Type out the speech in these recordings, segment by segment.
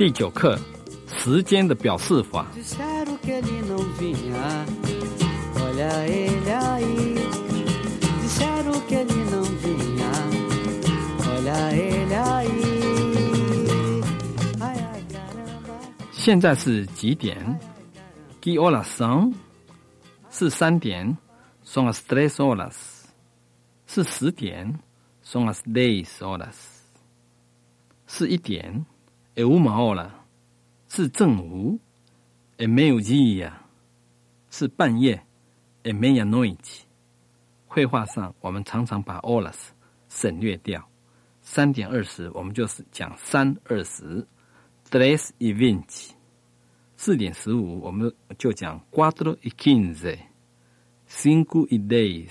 第九课，时间的表示法。现在是几点 horas são？是三点，são as três horas。是十点，são as dez horas。是一点，é uma hora。是正午，é meio-dia。是半夜，é meia-noite。绘画上，我们常常把 horas 省略掉。三点二十，我们就是讲三二十，tres e vinte。四点十五，我们就讲 quatro e quinze。cinco e dez。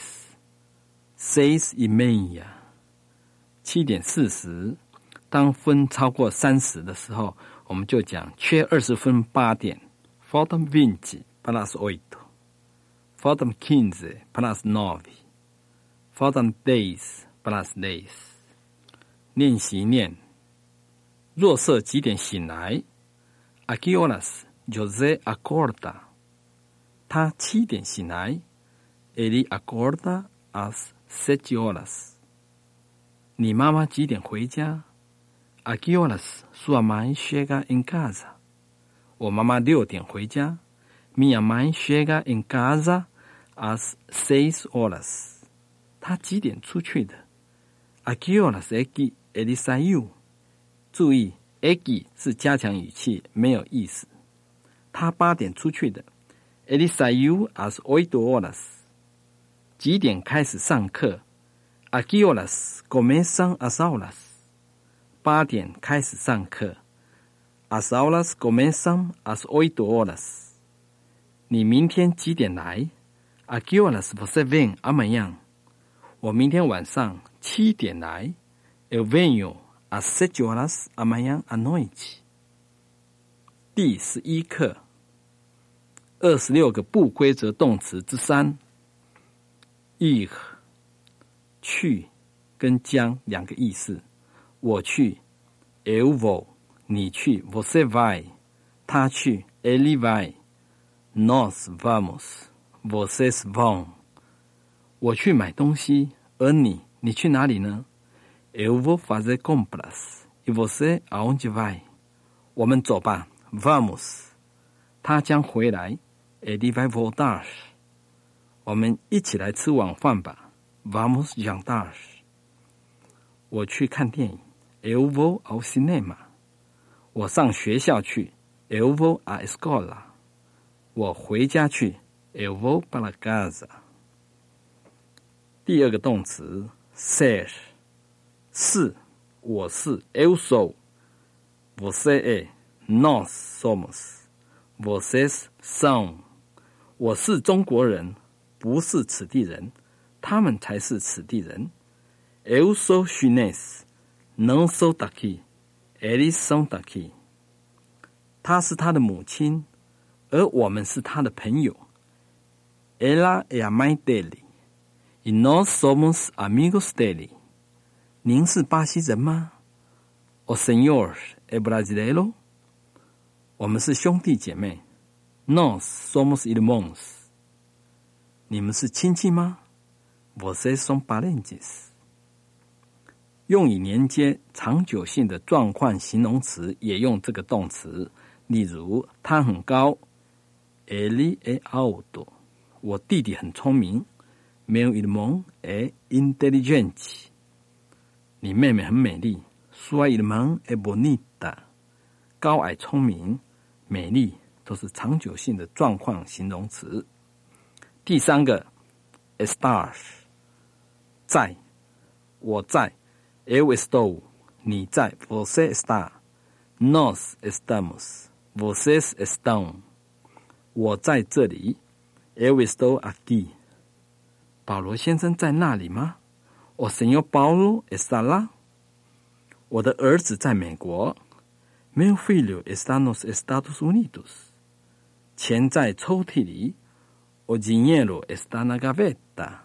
seis e meia。七点四十，当分超过三十的时候，我们就讲缺二十分八点，faltam vinte plus oito。faltam quinze plus nove。faltam dez plus dez。练习念。若瑟几点醒来？A que horas José acorda？他七点醒来。Ele acorda às sete horas。你妈妈几点回家？A que horas sua mãe chega em casa？我妈妈六点回家。Minha mãe chega em casa às seis horas。她几点出去的？A que horas é que ele saiu？注意 é que 是加强语气，没有意思。他八点出去的。Ele saiu às oito horas。几点开始上课？A que horas começam as aulas？八点开始上课。As aulas começam às oito horas。你明天几点来？A que horas você vem amanhã？我明天晚上七点来。Eu venho às sete horas amanhã à noite。第十一课，二十六个不规则动词之三。ir 去跟将两个意思。我去，eu vou；你去，você vai；他去，ele vai；nós vamos；vocês vão。我去买东西，而你，你去哪里呢？Eu vou fazer compras. E você aonde vai? 我们走吧，vamos。他将回来，ele vai voltar。我们一起来吃晚饭吧，vamos jantar。我去看电影，eu vou ao cinema。我上学校去，eu vou à escola。我回家去，eu vou para casa。第二个动词 ser 是，我是 eu sou。Você é, nós somos. Vocês são. 我是中国人，不是此地人，他们才是此地人。Eu sou chinês, não sou daqui. Eles são daqui. 她是他的母亲，而我们是他的朋友。Ela é a mãe dele, e nós somos amigos dele. 您是巴西人吗？O senhor é brasileiro? 我们是兄弟姐妹。Nós somos irmãos. 你们是亲戚吗？Vocês são parentes. 用以连接长久性的状况形容词，也用这个动词。例如，他很高，Ele é alto。我弟弟很聪明，Meu irmão é inteligente。你妹妹很美丽，Sua irmã é bonita。高矮、聪明、美丽都是长久性的状况形容词。第三个，estar，在，我在，eu estou，你在，você está，nós estamos，vocês estão，我在这里，eu estou aqui。保罗先生在那里吗？O senhor Paulo está lá。我的儿子在美国，meu filho está nos Estados Unidos。钱在抽屉里。O dinheiro está na gaveta。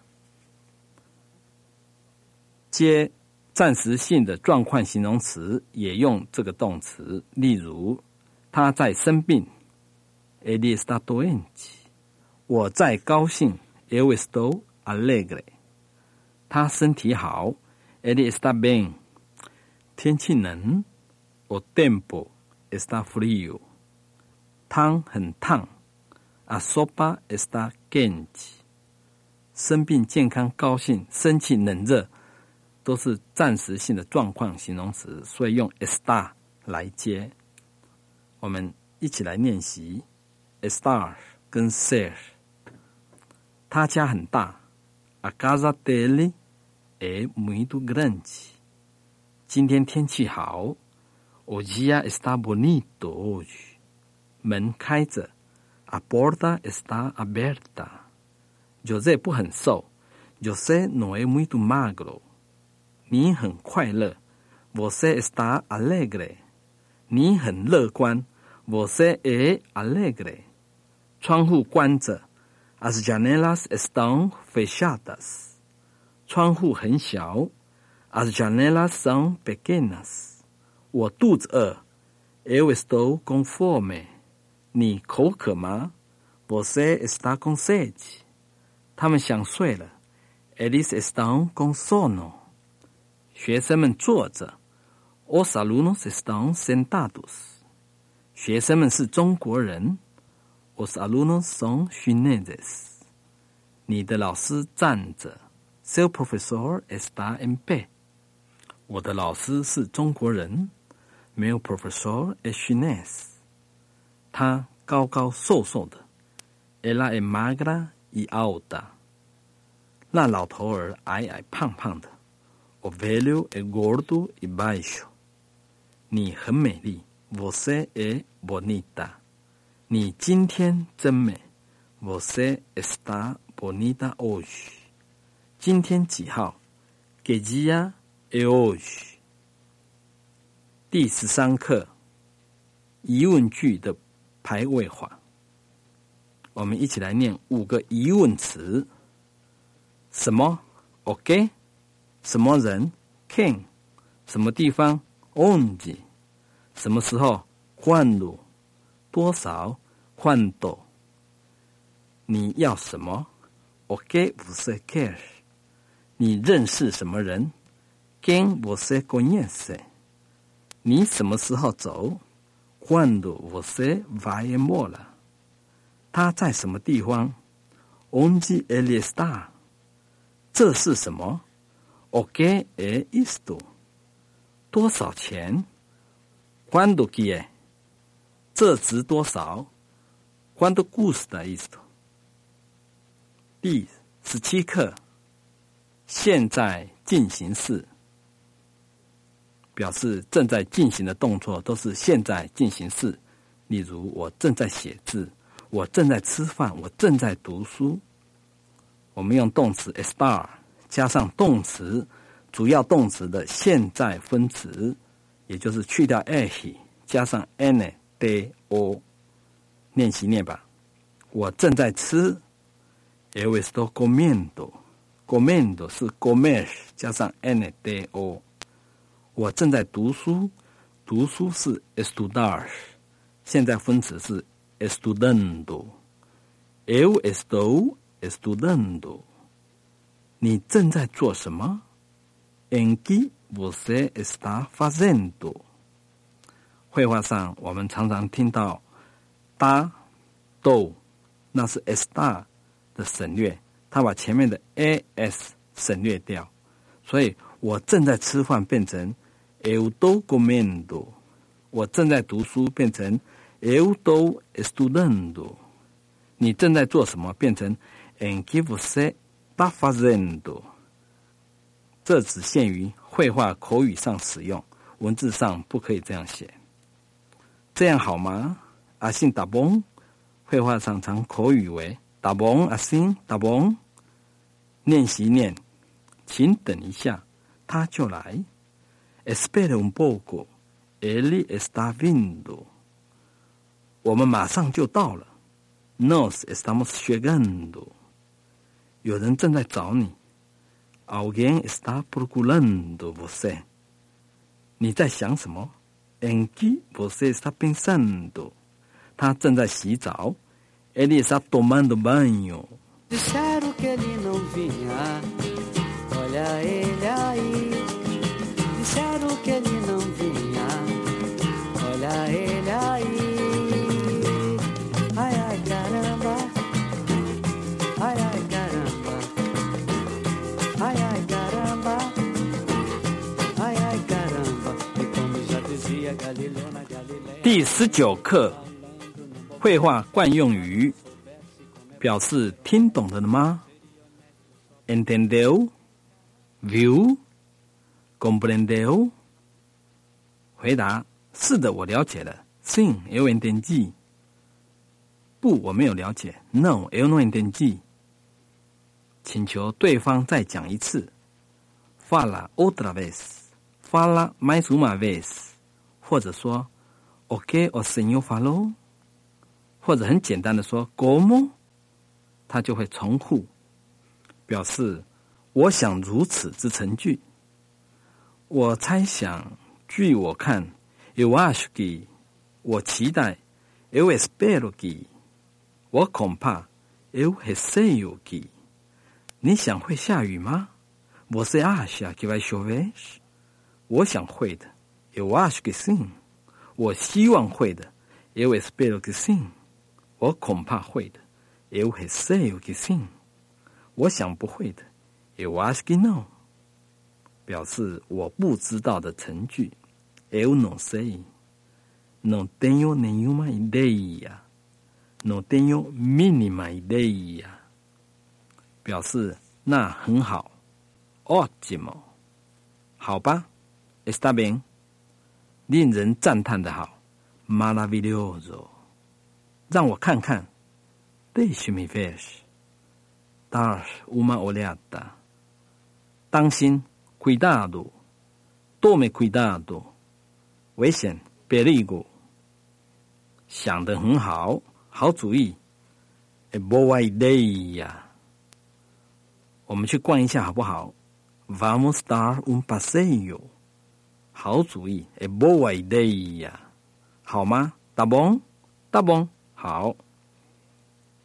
接暂时性的状况形容词也用这个动词，例如他在生病，Ele está doente。我在高兴，Eu estou alegre。他身体好，Ele está bem。天气冷，O tempo está frio。汤很烫，A sopa está quente。生病、健康、高兴、生气、冷热，都是暂时性的状况形容词，所以用 estar 来接。我们一起来练习 estar 跟 ser。他家很大，A casa dele é muito grande。今天天气好，O dia está bonito hoje。门开着，A porta está aberta。José 不很瘦，José no é muito magro。你很快乐，Você está alegre。你很乐观，Você é alegre。窗户关着。As janelas estão fechadas. 窗户很小。As janelas são pequenas. 我肚子饿。Eu estou com fome. 你口渴吗？Você está com sede. 他们想睡了。Eles estão com sono. 学生们坐着。Os alunos estão sentados. 学生们是中国人。Os alunos são chineses. 你的老师站着。Seu professor está em pé. 我的老师是中国人。Meu professor é chinês. 他高高瘦瘦的。Ela é magra e alta. 那老头儿矮矮胖胖的。O velho é gordo e baixo. 你很美丽。Você é bonita. 你今天真美，Você está bonita hoje。今天几号？Que dia é hoje？第十三课疑问句的排位法，我们一起来念五个疑问词：什么？OK？什么人？Quem？什么地方？Onde？什么时候？Quando？多少？换多？你要什么？OK，不是 cash。你认识什么人？Quem você conhece？你什么时候走？Quando você vai embora？他在什么地方？Onde ele está？这是什么？OK é isto？多少钱？Quando que é？这值多少？Quanto custa isto？第十七课，现在进行式，表示正在进行的动作都是现在进行式。例如，我正在写字，我正在吃饭，我正在读书。我们用动词 estar 加上动词主要动词的现在分词，也就是去掉 a he 加上 ando 练习念吧。我正在吃。Eu estou comendo。comendo 是 comer 加上 n d o。我正在读书。读书是 estudar。现在分词是 estudando。Eu estou estudando。你正在做什么？En que você está fazendo？绘画上，我们常常听到 “da”、“do”，那是 “esta” 的省略，他把前面的 “as” 省略掉，所以我正在吃饭变成 “eu do comendo”，我正在读书变成 “eu do estudando”，你正在做什么变成 “en que você está fazendo”。这只限于绘画口语上使用，文字上不可以这样写。这样好吗？阿信打崩，绘画上常口语为打崩。阿信打崩，练习念，请等一下，他就来。Espere un poco, él está vindo。我们马上就到了。Nos estamos llegando。有人正在找你。 Alguém está procurando você。你在想什么？Em que você está pensando？他正在洗澡。Ele está tomando banho。 Disseram que ele não vinha. Olha ele aí. 第十九课，绘画惯用语，表示听懂的了吗？Entendeu? Viu? Compreendeu? 回答：是的，我了解了。Sim, eu entendi. 不，我没有了解。No, eu não entendi. 请求对方再讲一次。Fala outra vez. Fala mais uma vez. 或者说 “OK, o senhor falo，或者很简单的说 “como”，他就会重复，表示我想如此之成句。我猜想，据我看，eu acho que，我期待，eu espero que，我恐怕，eu receio que。你想会下雨吗？Você acha que vai chover？我想会的，eu acho que sim。我希望会的，eu espero que sim。我恐怕会的，eu receio que sim。我想不会的，eu acho que não。表示我不知道的成句，eu não sei。Não tenho nenhuma ideia。Não tenho mínima ideia。表示那很好，ótimo。好吧，está bem。令人赞叹的好，maravilhoso。让我看看，deixe-me ver。dar uma olhada。当心，cuidado。tome cuidado。危险，perigo。想得很好，好主意，a boa ideia。我们去逛一下好不好？Vamos dar um passeio。好主意，a boa ideia，好吗？大崩，大崩，好。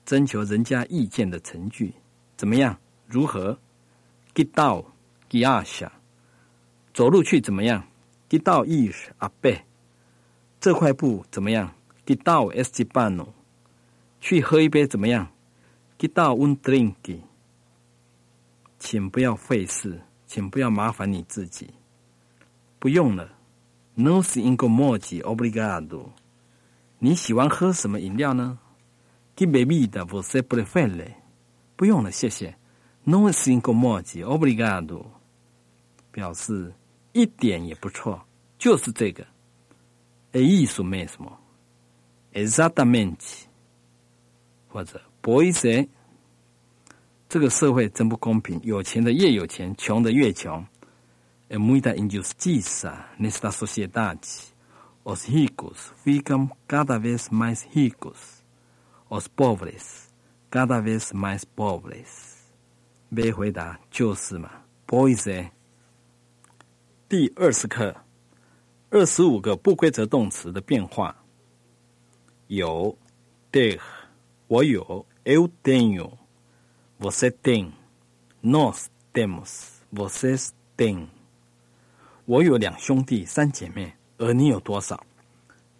征求人家意见的成句，怎么样？如何？Get 到，get 二下。走路去怎么样？Get 到 is 阿贝。这块布怎么样？Get 到 s 几半哦。去喝一杯怎么样？Get 到 un drink。请不要费事，请不要麻烦你自己。不用了，No se incomode, obrigado。你喜欢喝什么饮料呢？Que bebida você prefere？不用了，谢谢。No se incomode, obrigado。表示一点也不错，就是这个。É isso mesmo。Exatamente。或者 Pois é。这个社会真不公平，有钱的越有钱，穷的越穷。É muita injustiça nesta sociedade. Os ricos ficam cada vez mais ricos. Os pobres cada vez mais pobres. B 回答就是嘛，Pois é。第二十课，二十五个不规则动词的变化。有，ter，我有，eu tenho。Você tem, nós temos, vocês têm。 我有两兄弟三姐妹，而你有多少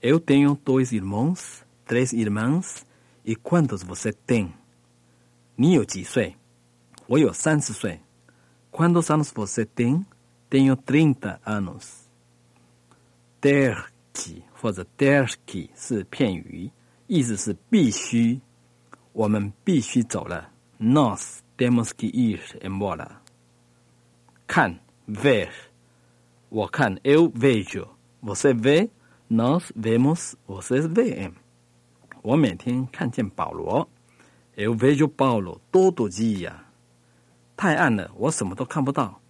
？Eu tenho dois irmãos, três irmãs. E quantos você tem？你有几岁？我有三十岁。Quantos anos você tem? Tenho trinta anos. Ter que 或者 ter que 是片语，意思是必须，我们必须走了。Nós temos que ir embora。看，ver，我看，eu vejo，você vê，nós vemos，vocês veem。我每天看见保罗，eu vejo Paulo todo dia。太暗了，我什么都看不到，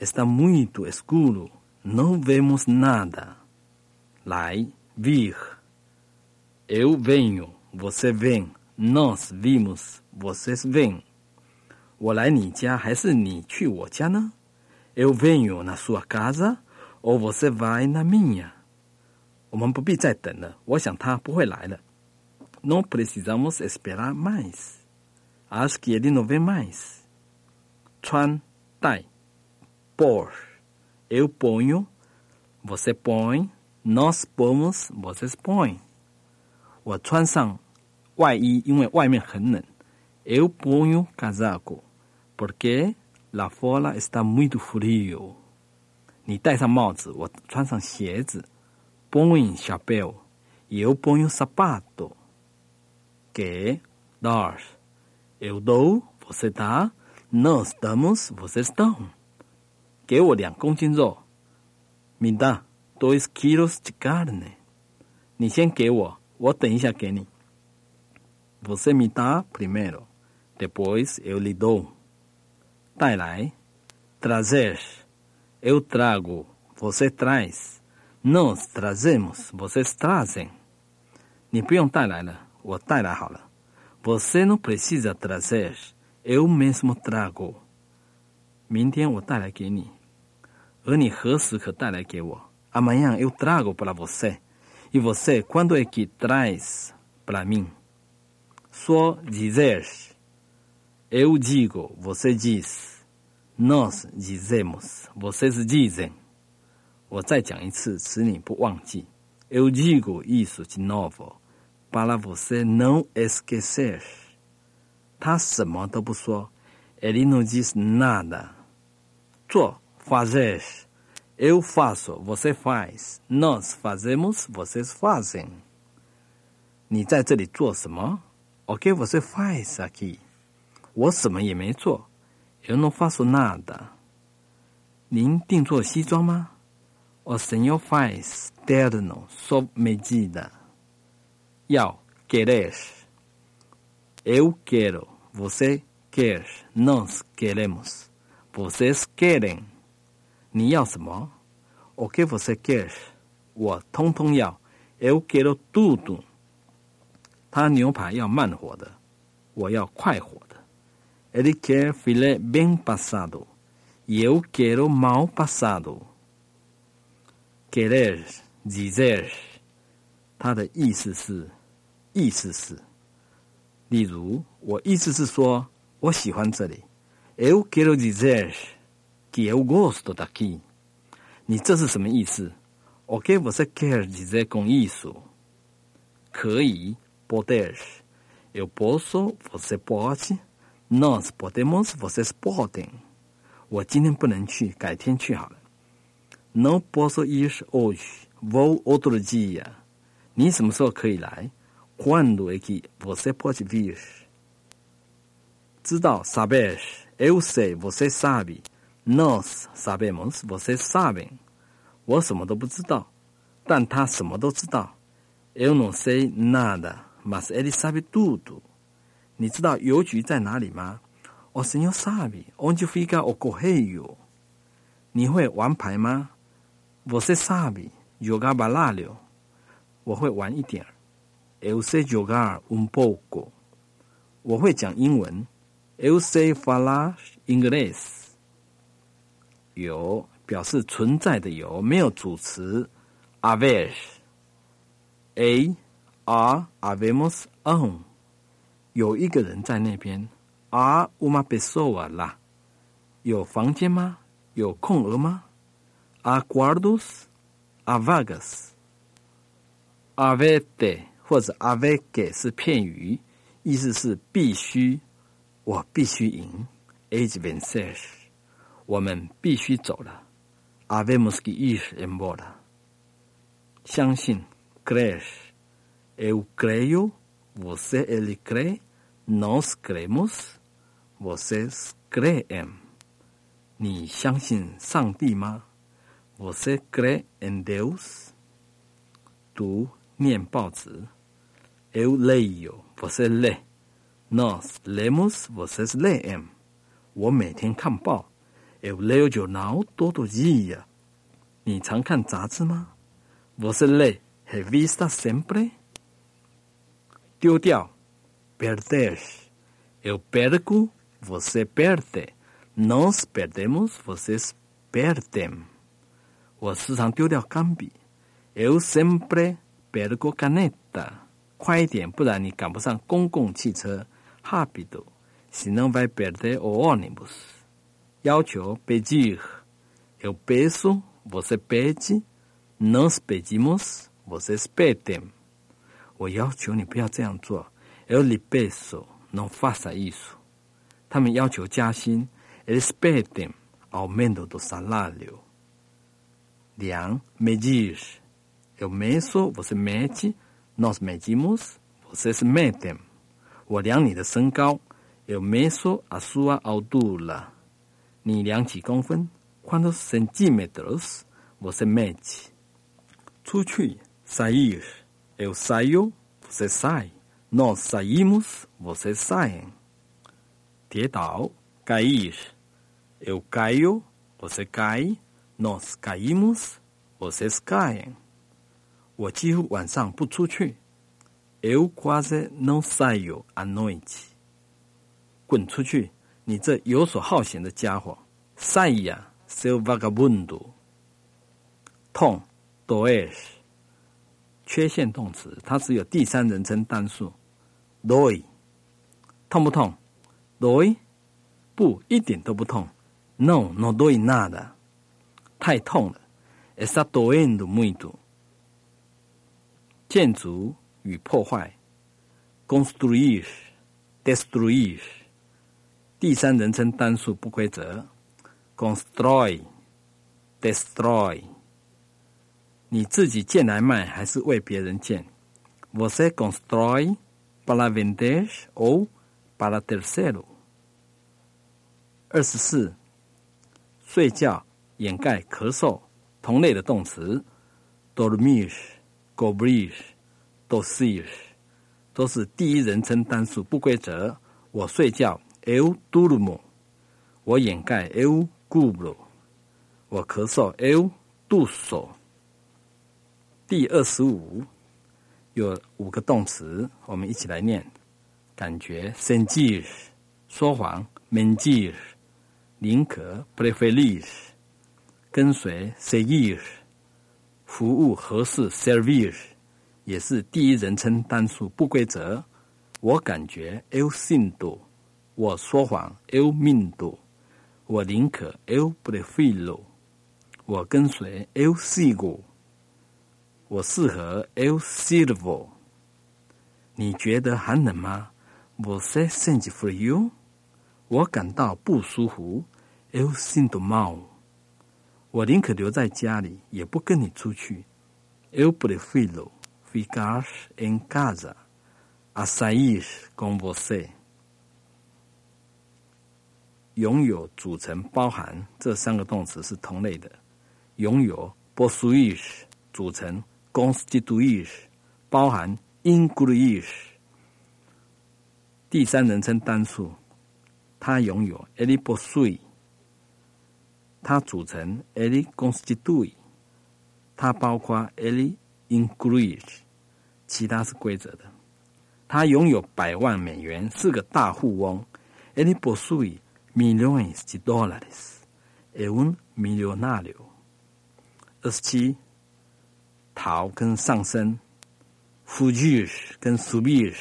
está muito escuro，não vemos nada。来，vir，eu venho，você vem。Nós vimos, vocês veem. 我来你家还是你去我家呢 ？Eu venho na sua casa ou você vai na minha？我们不必再等了，我想他不会来了。Não precisamos esperar mais. Acho que ele não vem mais. 穿戴 pôr eu ponho você põe nós pomos vocês põem 我穿上外衣，因为外面很冷。Eu ponho casaco porque lá fora está muito frio。你戴上帽子，我穿上鞋子。Ponho chapéu eu ponho sapato。给 dar eu dou você dá nós damos vocês dão。给我两公斤肉。Me dá dois quilos de carne。你先给我。我等一下给你。Você me dá primeiro, depois eu lhe dou. 带来，trazer. Eu trago, você traz. Nós trazemos, vocês trazem. 你不用带来了，我带来好了。Você não precisa trazer, eu mesmo trago. 明天我带来给你，而你何时可带来给我？Amanhã eu trago para você. E você, quando é que traz para mim? Só dizer. Eu digo, você diz. Nós dizemos, vocês dizem. 我再讲一次，使你不忘记。Eu digo isso de novo, para você não esquecer. 他什么都不说。Ele não diz nada. 做 fazer eu faço, você faz. Nós fazemos, vocês fazem. 你在这里做什么？O que você faz aqui？ 我什么也没做。Eu não faço nada。您定做西装吗？O senhor faz terno sob medida。要 querer。Eu quero, você quer, nós queremos, vocês querem。你要什么？O que você quer？我通通要。Eu quero tudo。他牛排要慢火的，我要快火的。 Ele quer filé bem passado。Eu quero mal passado。Querer dizer，它的意思是，意思是。例如，我意思是说，我喜欢这里。Eu quero dizer。que eu gosto daqui。你这是什么意思？O que você quer dizer com isso？可以，poder。Eu posso, você pode. Nós podemos, vocês podem。我今天不能去，改天去好了。Não posso ir hoje, vou outro dia。你什么时候可以来？Quando é que você pode vir？知道，saber。Eu sei, você sabe。Nós sabemos, vocês sabem. 我什么都不知道，但他什么都知道。Eu não sei nada, mas ele sabe tudo. 你知道邮局在哪里吗？O se no sabe onde fica o correio? 你会玩牌吗？Você sabe jogar baralho? 我会玩一点儿。Eu sei jogar um pouco. 我会讲英文。Eu sei falar inglês. 有表示存在的有，没有主词。Haver，a r havemos on，有一个人在那边。Are uma pessoa lá？有房间吗？有空额吗？Há quartos？Há vagas？Havete 或者 Haveke 是片语，意思是必须，我必须赢。Age vencer。我们必须走了。a v e m o s q u e ir embora。相信，crer。Eu creio, você ele crê, nós cremos, vocês creem。你相信上帝吗？Você crê em Deus？读念报纸。Eu leio, você lê, nós lemos, vocês leem。我每天看报。Eu leio jornal todo dia。你常看杂志吗？Você lê revista sempre？ 丢掉，perder。Eu perco você perde. Nós perdemos, vocês perdem. 我时常丢掉钢笔。Eu sempre perco caneta. 快一点，不然你赶不上公共汽车。Rápido, senão vai perder o ônibus. 要求 pedir. Eu peço, você pede. Nós pedimos, vocês pedem. 我要求你不要这样做。Eu lhe peço, não faça isso. 他们要求加薪。Eles pedem aumento do salário. 量 medir. Eu meço, você mede. Nós medimos, vocês medem. 我量你的身高。Eu meço a sua altura. 你量几公分？Quantos centímetros você mede？出去 sair. Eu saio, você sai. Nós saímos, vocês saem. 跌倒 cair. Eu caio, você cai. Nós caímos, vocês caem. 我几乎晚上不出去。Eu quase não saio à noite。滚出去！你这游手好闲的家伙！Saia, seu vagabundo。痛，doer。 缺陷动词，它只有第三人称单数。doi。痛不痛？doi。不，一点都不痛。No, no doi nada。太痛了。es a doendo muito。建筑与破坏，construir, destruir，第三人称单数不规则，constrói, destroy。你自己建来卖还是为别人建？Você constrói para vender ou para terceiro？二十四，睡觉掩盖咳嗽，同类的动词，dormir, cobrir。都是都是第一人称单数不规则。我睡觉，eu durmo；我掩盖，eu cubro；我咳嗽，eu tosso。第二十五有五个动词，我们一起来念：感觉，sentir；说谎，mentir；宁可，preferir；跟随，seguir；服务合适，servir。也是第一人称单数不规则。我感觉 el sinto，我说谎 el minto，我宁可 el prefiro，我跟随 el sigo，我适合 eu sirvo。你觉得寒冷吗？Você sente frio？我感到不舒服 eu sinto mal。我宁可留在家里，也不跟你出去 eu prefiro。ficar em casa, a sair com você。拥有组成包含这三个动词是同类的。拥有 possuir 组成 constituir 包含 incluir 第三人称单数，他拥有 ele possui，它组成 ele constitui，它包括 ele incluir。其他是规则的。他拥有百万美元，是个大富翁。Ele possui milhões de dólares. É um milionário. 二十七，逃跟上升，fugir 跟 subir，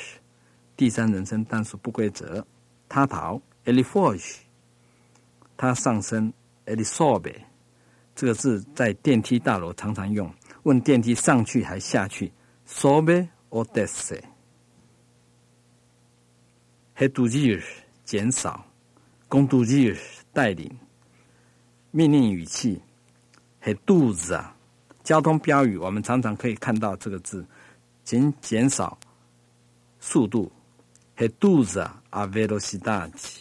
第三人称单数不规则。他逃，ele foge。他上升，ele sobe。这个字在电梯大楼常常用，问电梯上去还下去。sobe ou desce。reduzir 减少，conduzir 带领，命令语气，reduz 交通标语我们常常可以看到这个字，请减少速度，reduz a velocidade。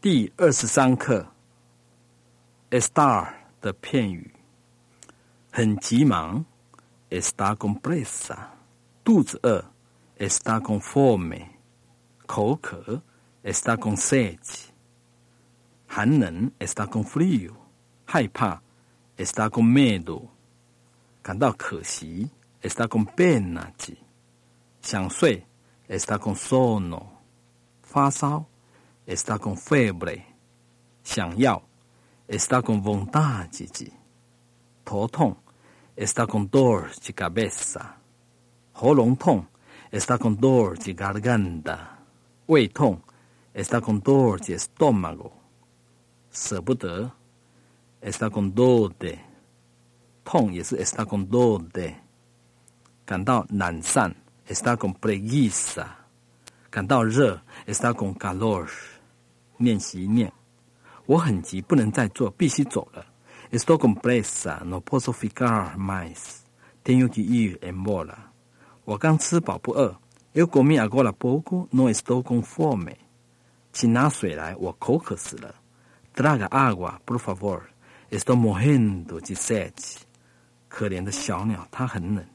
第二十三课，estar 的片语。很急忙，está com pressa；肚子饿，está com fome；口渴，está com sede；寒冷，está com frio；害怕，está com medo；感到可惜，está com pena；想睡 está con sono，发烧，está con fiebre，想要，está con vontade，头痛，está con dolor de cabeza，喉咙痛，está con dolor de garganta，胃痛，está con dolor de estómago，舍不得，está con dolor de，痛也是 está con dolor de，感到懒散。está con preguiça，感到热；está con calor，练习念。我很急，不能再做，必须走了。Estou com pressa，no posso ficar mais，tenho que ir embora。我刚吃饱，不饿。Eu comi agora pouco，no estou com fome。请拿水来，我口渴死了。Traga água，por favor，estou morrendo de sede。可怜的小鸟，它很冷。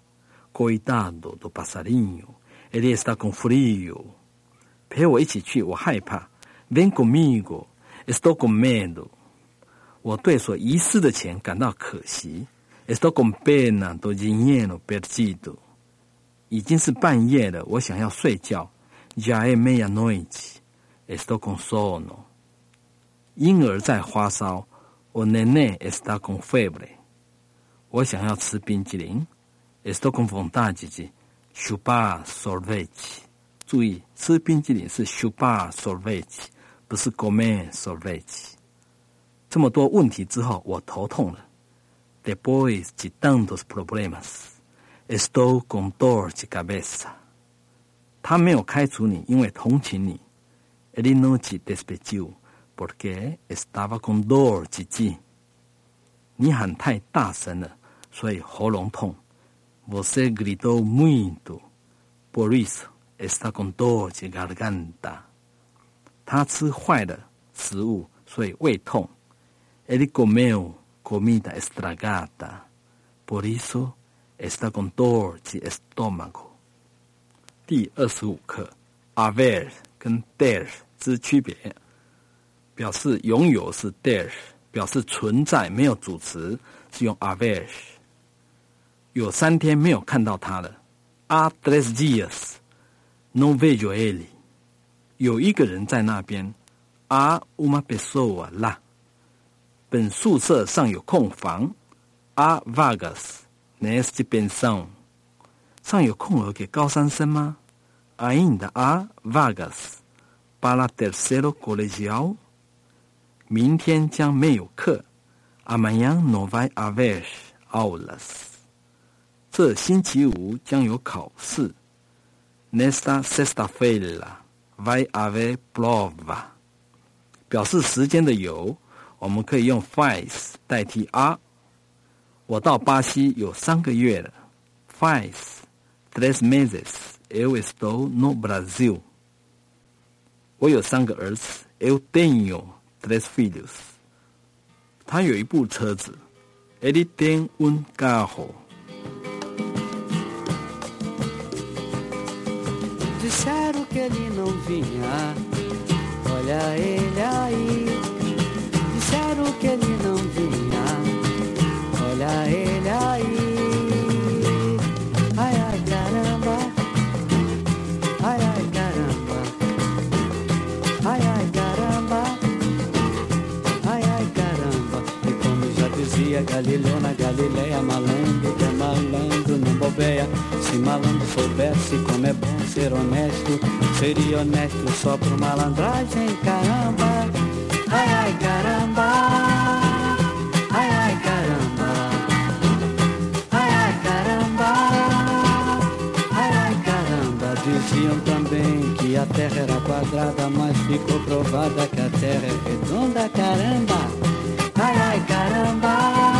Cuidado do passarinho, ele está com frio. 陪我一起去，我害怕。Vem comigo, estou com medo. 我对所遗失的钱感到可惜。Estou com pena do dinheiro perdido. 已经是半夜了，我想要睡觉。Já é meia-noite, estou com sono. 婴儿在发烧。 O neném está com febre. 我想要吃冰激凌。Estou com vontade de chupar sorvete。注意，吃冰激凌是 chupar sorvete，不是 comer sorvete。这么多问题之后，我头痛了。Depois de tantos problemas, estou com dor de cabeça。他没有开除你，因为同情你。Ele não te despediu porque estava com dor de ti。你喊太大声了，所以喉咙痛。Você gritou muito, por isso está com dor de garganta. 他吃坏了食物，所以胃痛。Ele comeu comida estragada, por isso está com dor de estômago. 第二十五课，aver 跟 der 之区别。表示拥有是 there，表示存在没有主词是用 aver。有三天没有看到他了。Há três dias no vejo ele。有一个人在那边。Há uma pessoa lá。本宿舍尚有空房。Há vagas neste pensão。尚有空额给高三生吗？Ainda há vagas para terceiro colegial。明天将没有课。Amanhã não vai haver aulas。这星期五将有考试。Nesta sexta-feira vai haver prova。表示时间的有，我们可以用 faz 代替 are。我到巴西有三个月了。Faz três meses eu estou no Brasil。我有三个儿子。Eu tenho três filhos。他有一部车子。Ele tem um carro。Disseram que ele não vinha, olha ele Galileia, malandro que é malandro, não bobeia. Se malandro soubesse como é bom ser honesto, seria honesto só por malandragem, caramba. Ai, ai, caramba. Diziam também que a terra era quadrada, mas ficou provada que a terra é redonda, caramba. Ai, ai, caramba.